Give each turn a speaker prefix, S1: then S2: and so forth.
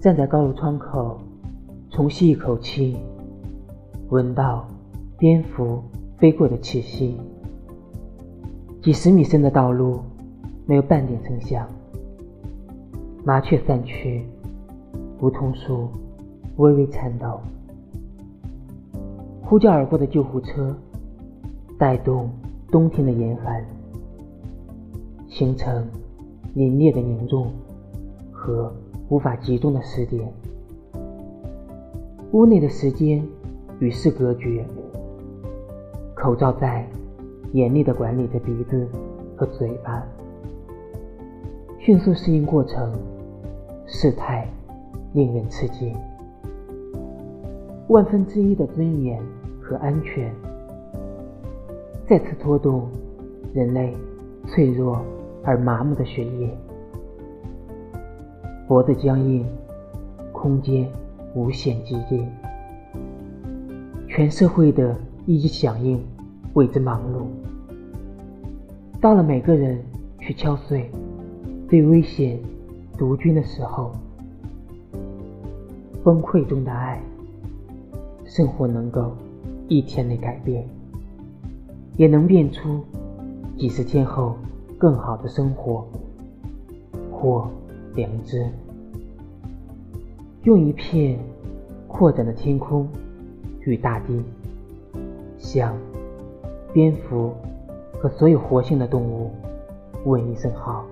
S1: 站在高楼窗口，重吸一口气，闻到蝙蝠飞过的气息。几十米深的道路，没有半点声响。麻雀散去，梧桐树微微颤抖。呼啸而过的救护车，带动冬天的严寒，形成凛冽的凝重和无法集中的时点。屋内的时间与世隔绝，口罩在。严厉地管理着鼻子和嘴巴，迅速适应过程，事态令人吃惊。万分之一的尊严和安全，再次拖动人类脆弱而麻木的血液，脖子僵硬，空间无限寂静，全社会的一一响应。为之忙碌，到了每个人去敲碎最危险毒菌的时候，崩溃中的爱，生活能够一天内改变，也能变出几十天后更好的生活或良知。用一片扩展的天空与大地，向。蝙蝠和所有活性的动物，问一声好。